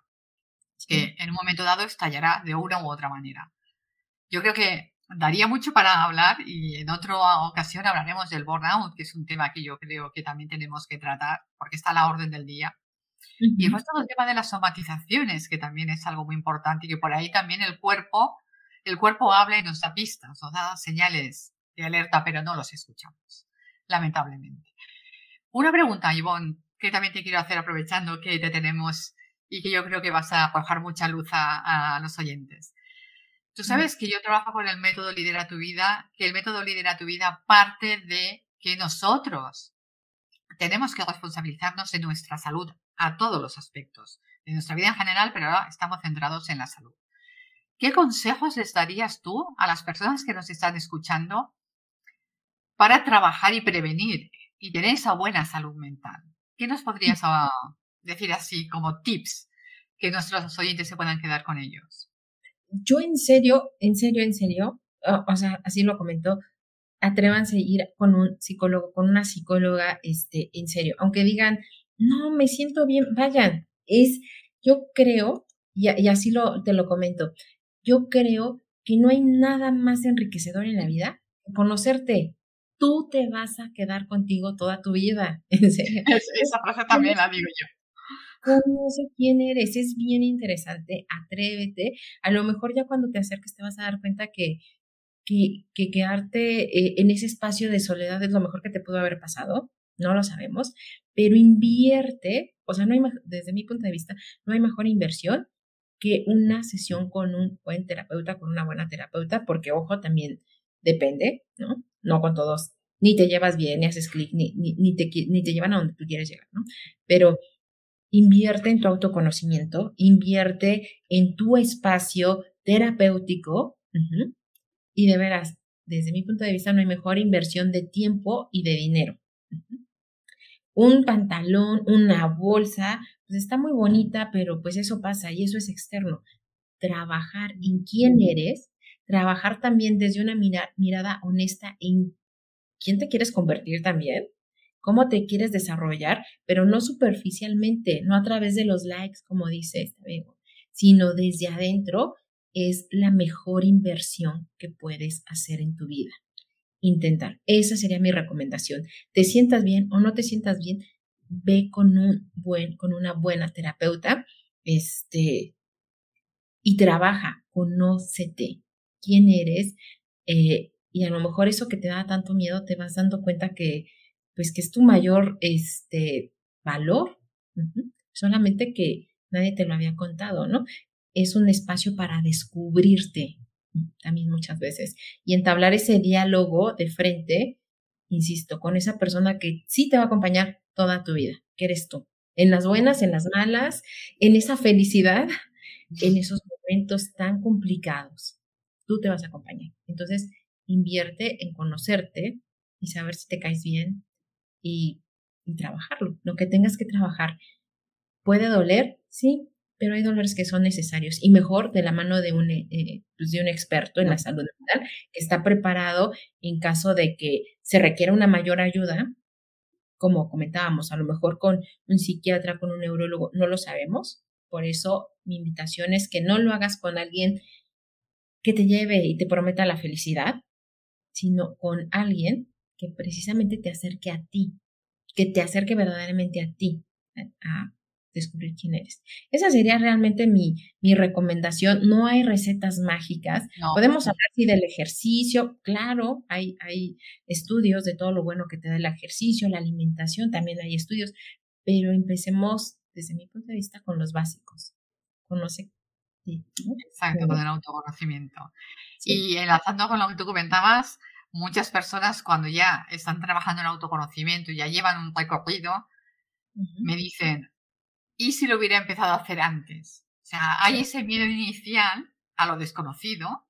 que en un momento dado estallará de una u otra manera. Yo creo que daría mucho para hablar y en otra ocasión hablaremos del burnout, que es un tema que yo creo que también tenemos que tratar porque está a la orden del día. Y después todo el tema de las somatizaciones, que también es algo muy importante y que por ahí también el cuerpo, el cuerpo habla y nos da pistas, nos da señales de alerta, pero no los escuchamos, lamentablemente. Una pregunta, Ivonne, que también te quiero hacer aprovechando que te tenemos y que yo creo que vas a arrojar mucha luz a, los oyentes. Tú sabes que yo trabajo con el método Lidera tu vida, que el método Lidera tu vida parte de que nosotros tenemos que responsabilizarnos de nuestra salud a todos los aspectos, de nuestra vida en general, pero ahora estamos centrados en la salud. ¿Qué consejos les darías tú a las personas que nos están escuchando para trabajar y prevenir y tener esa buena salud mental? ¿Qué nos podrías decir así como tips que nuestros oyentes se puedan quedar con ellos? Yo en serio, en serio, en serio, o sea, así lo comentó, atrévanse a ir con un psicólogo, con una psicóloga, este, en serio, aunque digan, no, me siento bien, vayan, es, yo creo, y, y así lo, te lo comento, yo creo que no hay nada más enriquecedor en la vida que conocerte. Tú te vas a quedar contigo toda tu vida. <laughs> En serio. Esa frase también la digo yo conoce quién eres, es bien interesante, atrévete. A lo mejor ya cuando te acerques te vas a dar cuenta que, que, que quedarte eh, en ese espacio de soledad es lo mejor que te pudo haber pasado, no lo sabemos, pero invierte, o sea, no desde mi punto de vista, no hay mejor inversión que una sesión con un buen terapeuta, con una buena terapeuta, porque ojo, también depende, ¿no? No con todos, ni te llevas bien, ni haces clic, ni, ni, ni, te, ni te llevan a donde tú quieres llegar, ¿no? Pero invierte en tu autoconocimiento, invierte en tu espacio terapéutico y de veras, desde mi punto de vista, no hay mejor inversión de tiempo y de dinero. Un pantalón, una bolsa, pues está muy bonita, pero pues eso pasa y eso es externo. Trabajar en quién eres, trabajar también desde una mirada honesta en quién te quieres convertir también, cómo te quieres desarrollar, pero no superficialmente, no a través de los likes, como dice este amigo, sino desde adentro, es la mejor inversión que puedes hacer en tu vida. Intentar. Esa sería mi recomendación. Te sientas bien o no te sientas bien, ve con un buen, con una buena terapeuta, este, y trabaja, conócete quién eres, eh, y a lo mejor eso que te da tanto miedo te vas dando cuenta que pues que es tu mayor este, valor, solamente que nadie te lo había contado, ¿no? Es un espacio para descubrirte también muchas veces y entablar ese diálogo de frente, insisto, con esa persona que sí te va a acompañar toda tu vida, que eres tú, en las buenas, en las malas, en esa felicidad, en esos momentos tan complicados. Tú te vas a acompañar. Entonces, invierte en conocerte y saber si te caes bien, y, trabajarlo, lo que tengas que trabajar. ¿Puede doler? Sí, pero hay dolores que son necesarios y mejor de la mano de un, eh, pues, de un experto en la salud mental que está preparado en caso de que se requiera una mayor ayuda, como comentábamos, a lo mejor con un psiquiatra, con un neurólogo, no lo sabemos. Por eso mi invitación es que no lo hagas con alguien que te lleve y te prometa la felicidad, sino con alguien que precisamente te acerque a ti, que te acerque verdaderamente a ti, a, descubrir quién eres. Esa sería realmente mi, mi recomendación. No hay recetas mágicas. Podemos hablar sí del ejercicio, claro, hay, hay estudios de todo lo bueno que te da el ejercicio, la alimentación, también hay estudios, pero empecemos, desde mi punto de vista, con los básicos. Conoce. Exacto, con el autoconocimiento. Y enlazando con lo que tú comentabas, muchas personas cuando ya están trabajando en autoconocimiento y ya llevan un recorrido, me dicen, ¿y si lo hubiera empezado a hacer antes? O sea, hay ese miedo inicial a lo desconocido,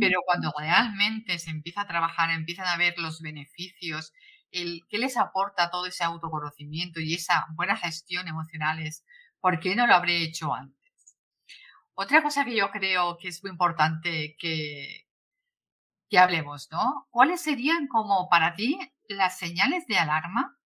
pero cuando realmente se empieza a trabajar, empiezan a ver los beneficios, el qué les aporta todo ese autoconocimiento y esa buena gestión emocional es, ¿por qué no lo habré hecho antes? Otra cosa que yo creo que es muy importante que, que hablemos, ¿no? ¿Cuáles serían como para ti las señales de alarma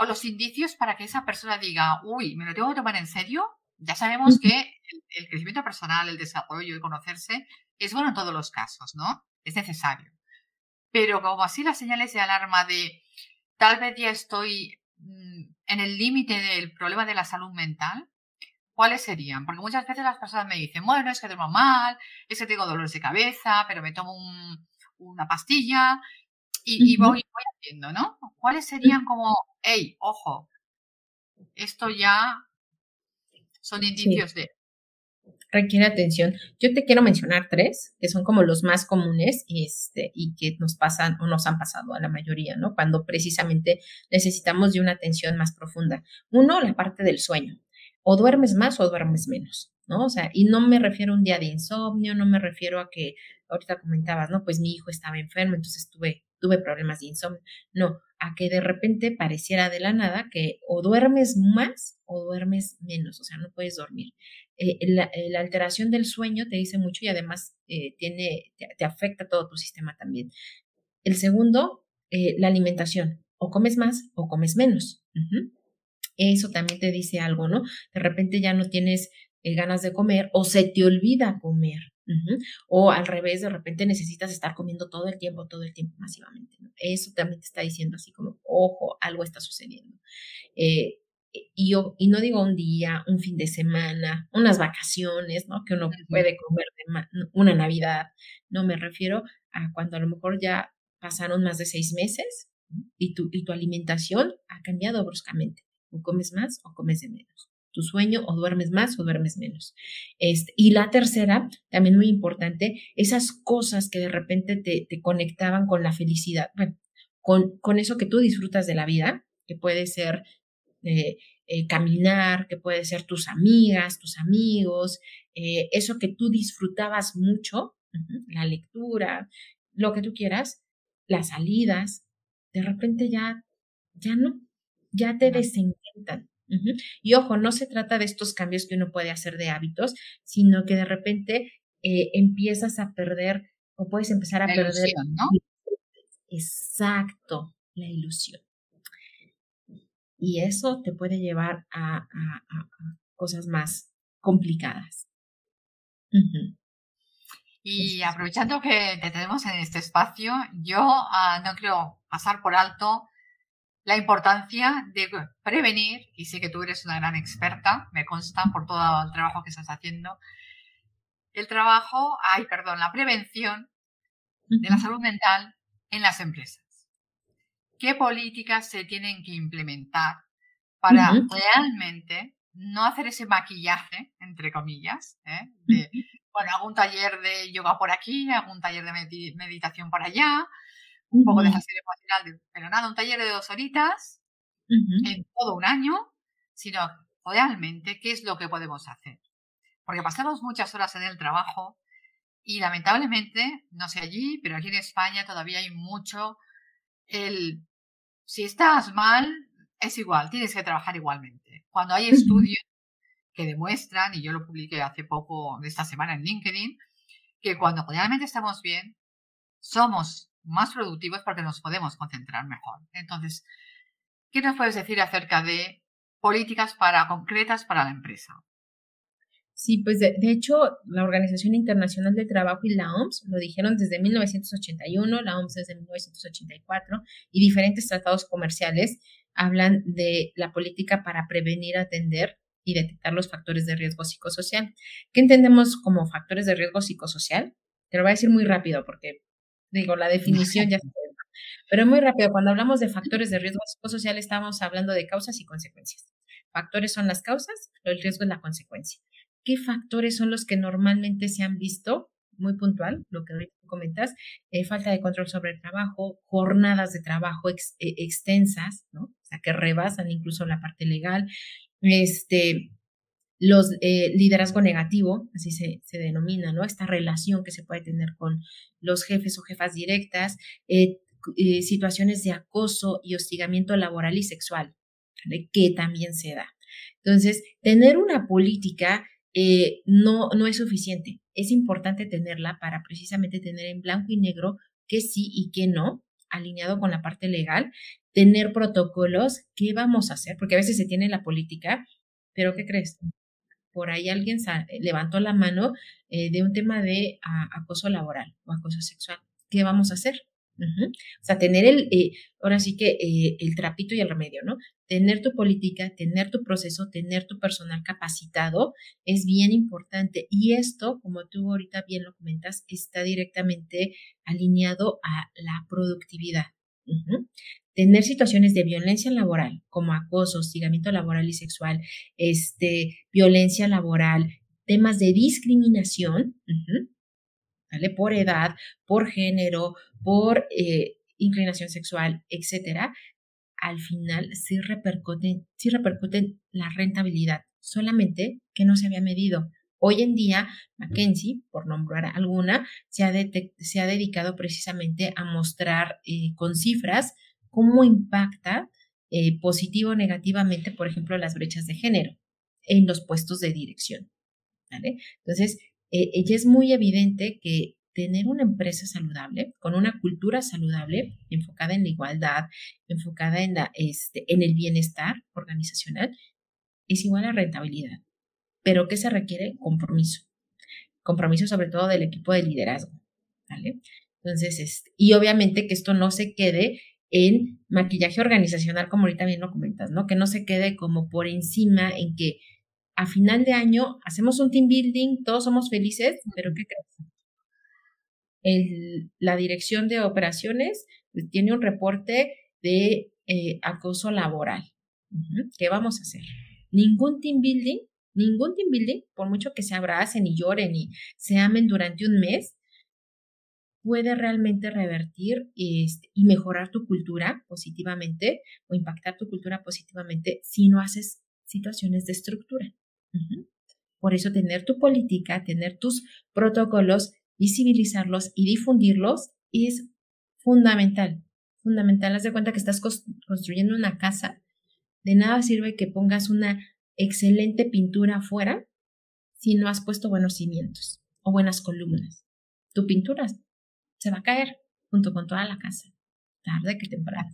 o los indicios para que esa persona diga, uy, me lo tengo que tomar en serio? Ya sabemos que el, crecimiento personal, el desarrollo, el conocerse es bueno en todos los casos, ¿no? Es necesario. Pero como así las señales de alarma de tal vez ya estoy mm, en el límite del problema de la salud mental, ¿cuáles serían? Porque muchas veces las personas me dicen, bueno, es que duermo mal, es que tengo dolores de cabeza, pero me tomo una pastilla y, voy, voy, haciendo, ¿no? ¿Cuáles serían como, hey, ojo, esto ya son indicios de... Requiere atención. Yo te quiero mencionar tres, que son como los más comunes este, y que nos pasan o nos han pasado a la mayoría, ¿no? Cuando precisamente necesitamos de una atención más profunda. Uno, la parte del sueño. O duermes más o duermes menos, ¿no? O sea, y no me refiero a un día de insomnio, no me refiero a que ahorita comentabas, ¿no? Pues mi hijo estaba enfermo, entonces tuve, tuve problemas de insomnio. No, a que de repente pareciera de la nada que o duermes más o duermes menos, o sea, no puedes dormir. Eh, la, alteración del sueño te dice mucho y además eh, tiene, te, afecta todo tu sistema también. El segundo, eh, la alimentación. O comes más o comes menos. Eso también te dice algo, ¿no? De repente ya no tienes ganas de comer o se te olvida comer. O al revés, de repente necesitas estar comiendo todo el tiempo, todo el tiempo masivamente. Eso también te está diciendo así como, ojo, algo está sucediendo. Eh, y, yo, y no digo un día, un fin de semana, unas vacaciones, ¿no? Que uno puede comer una Navidad. No me refiero a cuando a lo mejor ya pasaron más de seis meses y tu, y tu alimentación ha cambiado bruscamente. O comes más o comes de menos tu sueño o duermes más o duermes menos. Este, y la tercera, también muy importante, esas cosas que de repente te, conectaban con la felicidad, bueno, con, con, eso que tú disfrutas de la vida, que puede ser eh, eh, caminar, que puede ser tus amigas, tus amigos, eh, eso que tú disfrutabas mucho, la lectura, lo que tú quieras, las salidas, de repente ya, ya no, ya te desencantan. Y ojo, no se trata de estos cambios que uno puede hacer de hábitos, sino que de repente eh, empiezas a perder o puedes empezar a perder. Ilusión, ¿no? Exacto, la ilusión. Y eso te puede llevar a, cosas más complicadas. Y aprovechando que te tenemos en este espacio, yo ah, no quiero pasar por alto la importancia de prevenir, y sé que tú eres una gran experta, me consta por todo el trabajo que estás haciendo, el trabajo, ay, perdón, la prevención de la salud mental en las empresas. ¿Qué políticas se tienen que implementar para realmente no hacer ese maquillaje, entre comillas, ¿eh? de, bueno, hago un taller de yoga por aquí, hago un taller de meditación por allá, un poco de gestión emocional, pero nada, un taller de dos horitas en todo un año, sino realmente qué es lo que podemos hacer. Porque pasamos muchas horas en el trabajo y lamentablemente, no sé allí, pero aquí en España todavía hay mucho el, si estás mal, es igual, tienes que trabajar igualmente. Cuando hay estudios que demuestran, y yo lo publiqué hace poco, de esta semana en LinkedIn, que cuando realmente estamos bien, somos más productivos porque nos podemos concentrar mejor. Entonces, ¿qué nos puedes decir acerca de políticas para, concretas para la empresa? Sí, pues de, hecho la Organización Internacional del Trabajo y la OMS lo dijeron desde 1981, la OMS desde 1984 y diferentes tratados comerciales hablan de la política para prevenir, atender y detectar los factores de riesgo psicosocial. ¿Qué entendemos como factores de riesgo psicosocial? Te lo voy a decir muy rápido porque Digo, la <laughs> definición ya Pero muy rápido, cuando hablamos de factores de riesgo psicosocial, estamos hablando de causas y consecuencias. Factores son las causas, el riesgo es la consecuencia. ¿Qué factores son los que normalmente se han visto? Muy puntual, lo que ahorita comentas, eh, falta de control sobre el trabajo, jornadas de trabajo eh, extensas, ¿no? O sea, que rebasan incluso la parte legal, este, los eh, liderazgo negativo, así se, se, denomina, ¿no? Esta relación que se puede tener con los jefes o jefas directas, eh, eh, situaciones de acoso y hostigamiento laboral y sexual, que también se da. Entonces, tener una política no, no es suficiente. Es importante tenerla para precisamente tener en blanco y negro qué sí y qué no, alineado con la parte legal, tener protocolos, qué vamos a hacer, porque a veces se tiene la política, pero ¿qué crees? Por ahí alguien levantó la mano eh, de un tema de acoso laboral o acoso sexual. ¿Qué vamos a hacer? O sea, tener el, eh, ahora sí que eh, el trapito y el remedio, ¿no? Tener tu política, tener tu proceso, tener tu personal capacitado es bien importante. Y esto, como tú ahorita bien lo comentas, está directamente alineado a la productividad tener situaciones de violencia laboral, como acoso, hostigamiento laboral y sexual, este, violencia laboral, temas de discriminación, ¿vale? Por edad, por género, por eh, inclinación sexual, etcétera, al final sí repercuten, sí repercuten la rentabilidad, solamente que no se había medido. Hoy en día, Mackenzie, por nombrar alguna, se ha, se ha dedicado precisamente a mostrar eh, con cifras cómo impacta eh, positivo o negativamente, por ejemplo, las brechas de género en los puestos de dirección. ¿vale? Entonces, eh, es muy evidente que tener una empresa saludable, con una cultura saludable, enfocada en la igualdad, enfocada en, la, este, en el bienestar organizacional, es igual a rentabilidad. Pero ¿qué se requiere? Compromiso. Compromiso sobre todo del equipo de liderazgo. ¿vale? Entonces, este, y obviamente que esto no se quede en maquillaje organizacional, como ahorita bien lo comentas, ¿no? Que no se quede como por encima en que a final de año hacemos un team building, todos somos felices, pero ¿qué crees? El, la dirección de operaciones pues, tiene un reporte de eh, acoso laboral. ¿Qué vamos a hacer? Ningún team building, ningún team building, por mucho que se abracen y lloren y se amen durante un mes, puede realmente revertir este, y mejorar tu cultura positivamente o impactar tu cultura positivamente si no haces situaciones de estructura. Por eso tener tu política, tener tus protocolos, visibilizarlos y difundirlos es fundamental. Fundamental. Haz de cuenta que estás construyendo una casa. De nada sirve que pongas una excelente pintura afuera si no has puesto buenos cimientos o buenas columnas. Tu pintura se va a caer junto con toda la casa, tarde que temprano.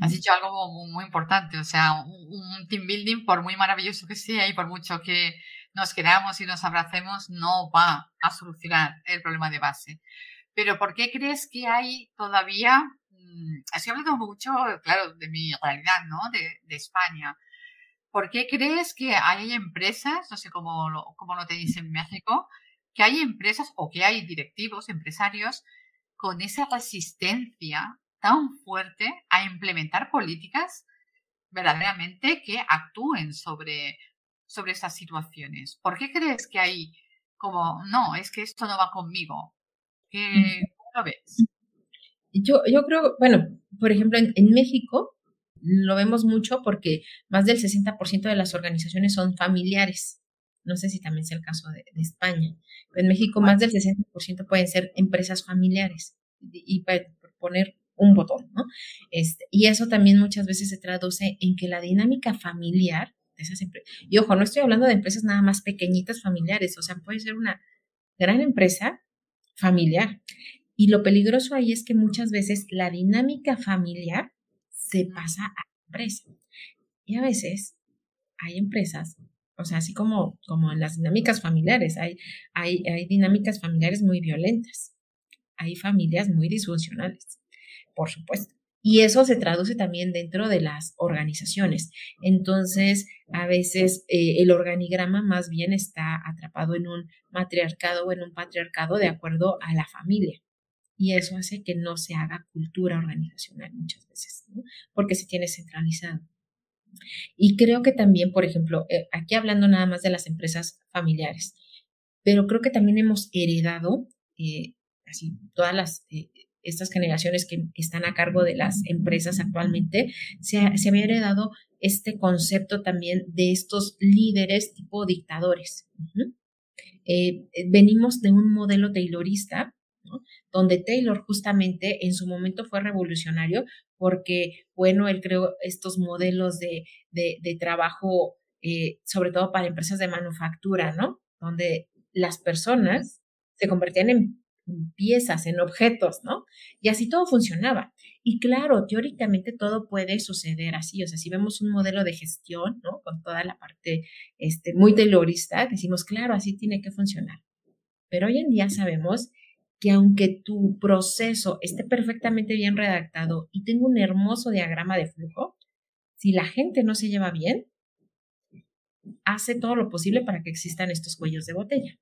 Has dicho algo muy, importante, o sea, un, team building, por muy maravilloso que sea y por mucho que nos queramos y nos abracemos, no va a solucionar el problema de base. Pero ¿por qué crees que hay todavía, mm, estoy hablando mucho, claro, de mi realidad, ¿no? De, de España. ¿Por qué crees que hay empresas, no sé cómo lo, cómo lo tenéis en México, que hay empresas o que hay directivos, empresarios, con esa resistencia tan fuerte a implementar políticas verdaderamente que actúen sobre, sobre estas situaciones. ¿Por qué crees que hay como, no, es que esto no va conmigo? ¿Qué, ¿Cómo lo ves? Yo, yo creo, bueno, por ejemplo, en, en México lo vemos mucho porque más del 60% de las organizaciones son familiares. No sé si también es el caso de, España. en México más del 60% pueden ser empresas familiares y, para poner un botón, ¿no? Este, y eso también muchas veces se traduce en que la dinámica familiar de esas empresas, y ojo, no estoy hablando de empresas nada más pequeñitas familiares, o sea, puede ser una gran empresa familiar. Y lo peligroso ahí es que muchas veces la dinámica familiar se pasa a la empresa. Y a veces hay empresas o sea, así como, como en las dinámicas familiares, hay, hay, hay dinámicas familiares muy violentas, hay familias muy disfuncionales, por supuesto. Y eso se traduce también dentro de las organizaciones. Entonces, a veces eh, el organigrama más bien está atrapado en un matriarcado o en un patriarcado de acuerdo a la familia. Y eso hace que no se haga cultura organizacional muchas veces, porque se tiene centralizado. Y creo que también, por ejemplo, eh, aquí hablando nada más de las empresas familiares, pero creo que también hemos heredado, eh, así, todas las, eh, estas generaciones que están a cargo de las empresas actualmente, se, se había heredado este concepto también de estos líderes tipo dictadores. venimos de un modelo taylorista, donde Taylor justamente en su momento fue revolucionario porque, bueno, él creó estos modelos de, de, trabajo, eh, sobre todo para empresas de manufactura, ¿no? Donde las personas se convertían en piezas, en objetos, ¿no? Y así todo funcionaba. Y claro, teóricamente todo puede suceder así, o sea, si vemos un modelo de gestión, ¿no? Con toda la parte este, muy taylorista, decimos, claro, así tiene que funcionar. Pero hoy en día sabemos que aunque tu proceso esté perfectamente bien redactado y tenga un hermoso diagrama de flujo, si la gente no se lleva bien, hace todo lo posible para que existan estos cuellos de botella,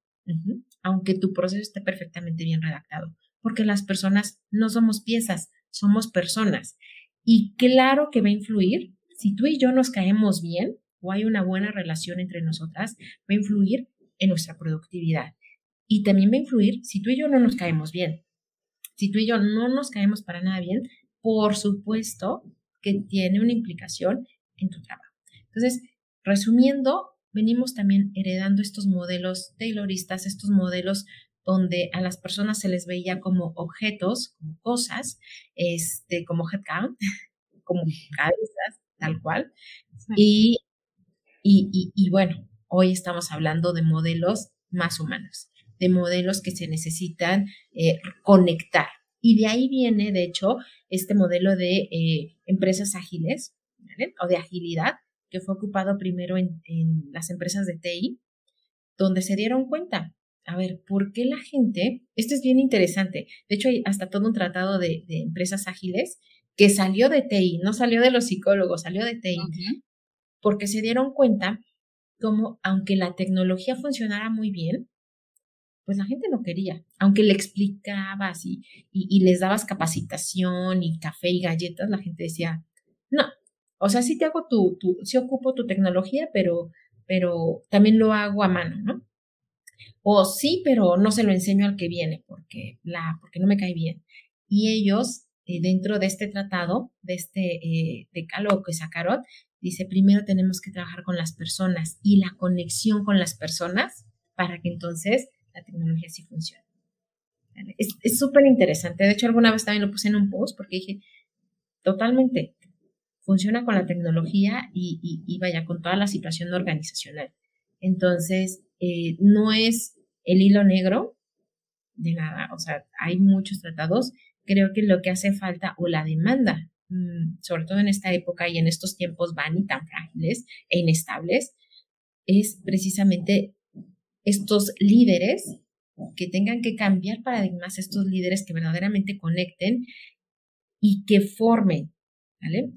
aunque tu proceso esté perfectamente bien redactado, porque las personas no somos piezas, somos personas. Y claro que va a influir, si tú y yo nos caemos bien o hay una buena relación entre nosotras, va a influir en nuestra productividad. Y también va a influir si tú y yo no nos caemos bien. Si tú y yo no nos caemos para nada bien, por supuesto que tiene una implicación en tu trabajo. Entonces, resumiendo, venimos también heredando estos modelos tayloristas, estos modelos donde a las personas se les veía como objetos, como cosas, este, como headcount, <laughs> como cabezas, tal cual. Y, y, y bueno, hoy estamos hablando de modelos más humanos de modelos que se necesitan eh, conectar. Y de ahí viene, de hecho, este modelo de eh, empresas ágiles o de agilidad que fue ocupado primero en, las empresas de TI, donde se dieron cuenta, a ver, ¿por qué la gente? Esto es bien interesante. De hecho, hay hasta todo un tratado de, empresas ágiles que salió de TI, no salió de los psicólogos, salió de TI, porque se dieron cuenta como aunque la tecnología funcionara muy bien, pues la gente no quería, aunque le explicabas y, y, les dabas capacitación y café y galletas, la gente decía, no, o sea, sí te hago tu, tu sí ocupo tu tecnología, pero, pero también lo hago a mano, ¿no? O sí, pero no se lo enseño al que viene porque, la, porque no me cae bien. Y ellos, eh, dentro de este tratado, de este eh, decálogo que sacaron, dice, primero tenemos que trabajar con las personas y la conexión con las personas para que entonces la tecnología sí funciona. Es súper interesante. De hecho, alguna vez también lo puse en un post porque dije, totalmente, funciona con la tecnología y, vaya, con toda la situación organizacional. Entonces, eh, no es el hilo negro de nada, o sea, hay muchos tratados. Creo que lo que hace falta o la demanda, mm, sobre todo en esta época y en estos tiempos van y tan frágiles e inestables, es precisamente estos líderes que tengan que cambiar paradigmas, estos líderes que verdaderamente conecten y que formen.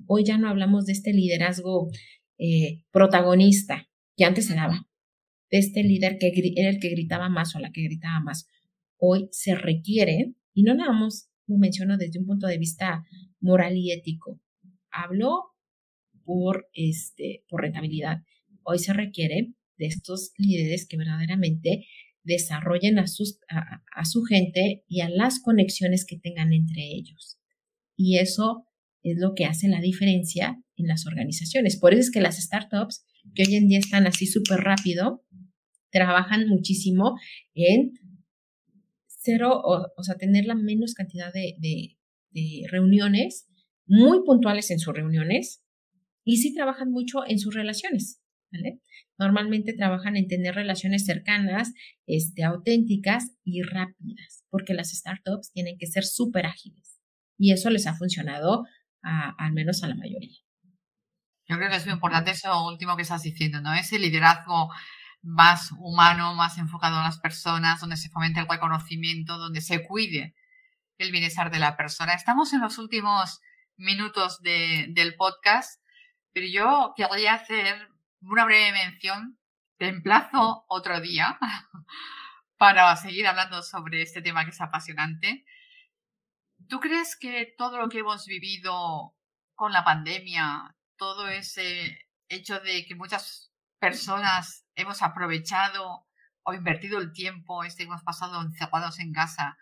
Hoy ya no hablamos de este liderazgo eh, protagonista que antes se daba, de este líder que era el que gritaba más o la que gritaba más. Hoy se requiere, y no nada lo menciono desde un punto de vista moral y ético, hablo por, este, por rentabilidad. Hoy se requiere de estos líderes que verdaderamente desarrollen a, a, su gente y a las conexiones que tengan entre ellos. Y eso es lo que hace la diferencia en las organizaciones. Por eso es que las startups, que hoy en día están así súper rápido, trabajan muchísimo en cero, o, sea, tener la menos cantidad de, de, de reuniones, muy puntuales en sus reuniones, y sí trabajan mucho en sus relaciones. Normalmente trabajan en tener relaciones cercanas, este, auténticas y rápidas, porque las startups tienen que ser súper ágiles. Y eso les ha funcionado al menos a la mayoría. Yo creo que es muy importante eso último que estás diciendo, ¿no? Ese liderazgo más humano, más enfocado a las personas, donde se fomente el reconocimiento, donde se cuide el bienestar de la persona. Estamos en los últimos minutos del podcast, pero yo querría hacer una breve mención. Te emplazo otro día <laughs> para seguir hablando sobre este tema que es apasionante. ¿Tú crees que todo lo que hemos vivido con la pandemia, todo ese hecho de que muchas personas hemos aprovechado o invertido el tiempo este hemos pasado encerrados en casa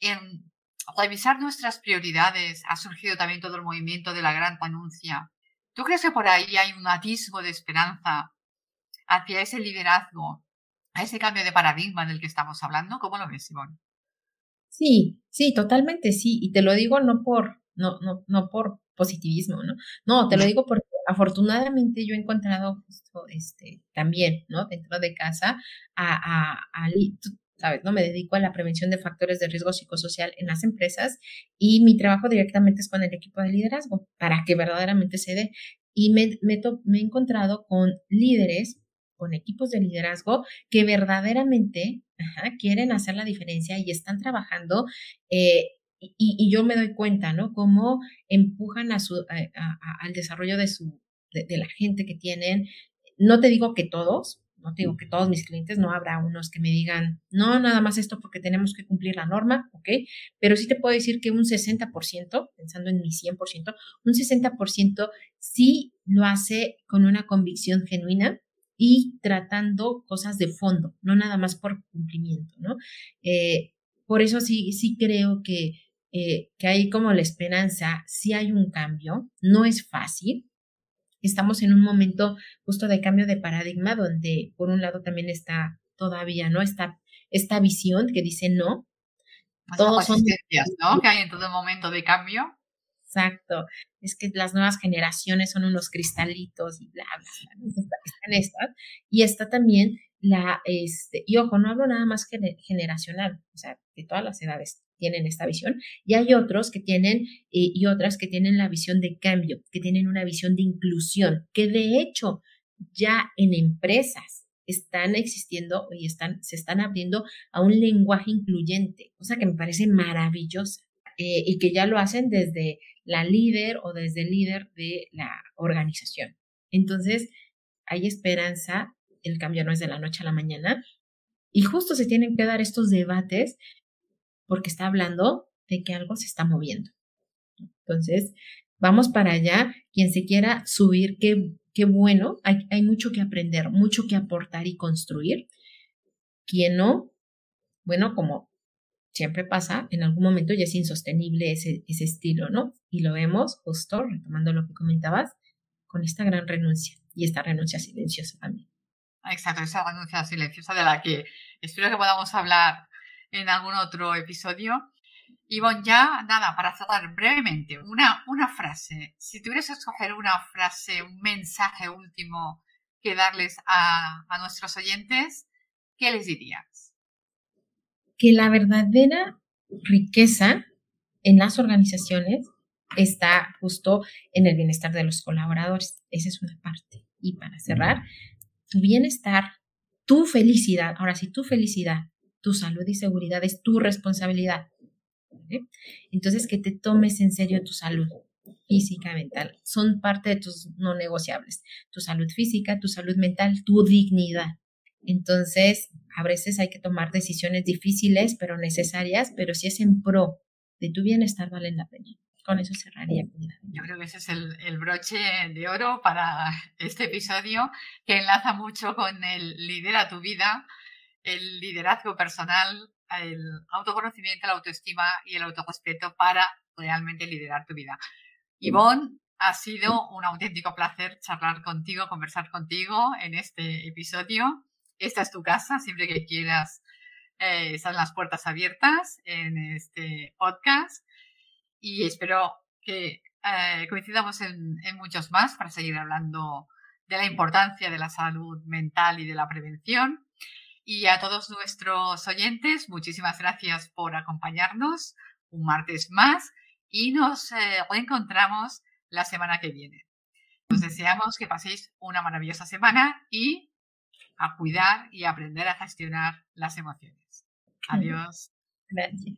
en revisar nuestras prioridades, ha surgido también todo el movimiento de la gran anuncia. ¿Tú crees que por ahí hay un atisbo de esperanza hacia ese liderazgo, a ese cambio de paradigma del que estamos hablando? ¿Cómo lo ves, Simón? Sí, sí, totalmente sí. Y te lo digo no por, no, no, no por positivismo, ¿no? No, te lo digo porque afortunadamente yo he encontrado justo este también, ¿no? Dentro de casa a, a, a ¿sabes? ¿no? Me dedico a la prevención de factores de riesgo psicosocial en las empresas y mi trabajo directamente es con el equipo de liderazgo para que verdaderamente se dé. Y me, he encontrado con líderes, con equipos de liderazgo que verdaderamente quieren hacer la diferencia y están trabajando. Eh, y, yo me doy cuenta, ¿no? Cómo empujan a su, al desarrollo de, su, de la gente que tienen. No te digo que todos, no digo que todos mis clientes, no habrá unos que me digan, no, nada más esto porque tenemos que cumplir la norma, ¿ok? Pero sí te puedo decir que un 60%, pensando en mi 100%, un 60% sí lo hace con una convicción genuina y tratando cosas de fondo, no nada más por cumplimiento, ¿no? Eh, por eso sí, sí creo que, eh, que hay como la esperanza, sí hay un cambio, no es fácil, estamos en un momento justo de cambio de paradigma donde por un lado también está todavía, ¿no? Esta, esta visión que dice no. Todos son ¿no? Que hay en todo momento de cambio. Exacto. Es que las nuevas generaciones son unos cristalitos y bla, bla, bla. Están estas. Y está también la, este, y ojo, no hablo nada más generacional, o sea, que todas las edades tienen esta visión y hay otros que tienen eh, y otras que tienen la visión de cambio, que tienen una visión de inclusión, que de hecho ya en empresas están existiendo y están, se están abriendo a un lenguaje incluyente, cosa que me parece maravillosa eh, y que ya lo hacen desde la líder o desde el líder de la organización. Entonces, hay esperanza, el cambio no es de la noche a la mañana, y justo se tienen que dar estos debates porque está hablando de que algo se está moviendo. Entonces, vamos para allá. Quien se quiera subir, qué, qué bueno, hay, hay mucho que aprender, mucho que aportar y construir. Quien no, bueno, como siempre pasa, en algún momento ya es insostenible ese, ese estilo, ¿no? Y lo vemos, justo, retomando lo que comentabas, con esta gran renuncia y esta renuncia silenciosa también. Exacto, esa renuncia silenciosa de la que espero que podamos hablar en algún otro episodio. Bueno, ya nada, para cerrar brevemente, una, una frase. Si tuvieras que escoger una frase, un mensaje último que darles a, a nuestros oyentes, ¿qué les dirías? Que la verdadera riqueza en las organizaciones está justo en el bienestar de los colaboradores. Esa es una parte. Y para cerrar, tu bienestar, tu felicidad, ahora sí, tu felicidad tu salud y seguridad es tu responsabilidad. Entonces, que te tomes en serio tu salud física, mental, son parte de tus no negociables. Tu salud física, tu salud mental, tu dignidad. Entonces, a veces hay que tomar decisiones difíciles, pero necesarias, pero si es en pro de tu bienestar, valen la pena. Con eso cerraría. Yo creo que ese es el, el broche de oro para este episodio, que enlaza mucho con el lidera tu vida, el liderazgo personal, el autoconocimiento, la autoestima y el autorrespeto para realmente liderar tu vida. Ivonne, ha sido un auténtico placer charlar contigo, conversar contigo en este episodio. Esta es tu casa, siempre que quieras, eh, están las puertas abiertas en este podcast y espero que eh, coincidamos en muchos más para seguir hablando de la importancia de la salud mental y de la prevención y a todos nuestros oyentes, muchísimas gracias por acompañarnos un martes más y nos eh, encontramos la semana que viene. Os deseamos que paséis una maravillosa semana y a cuidar y aprender a gestionar las emociones. Adiós. Gracias.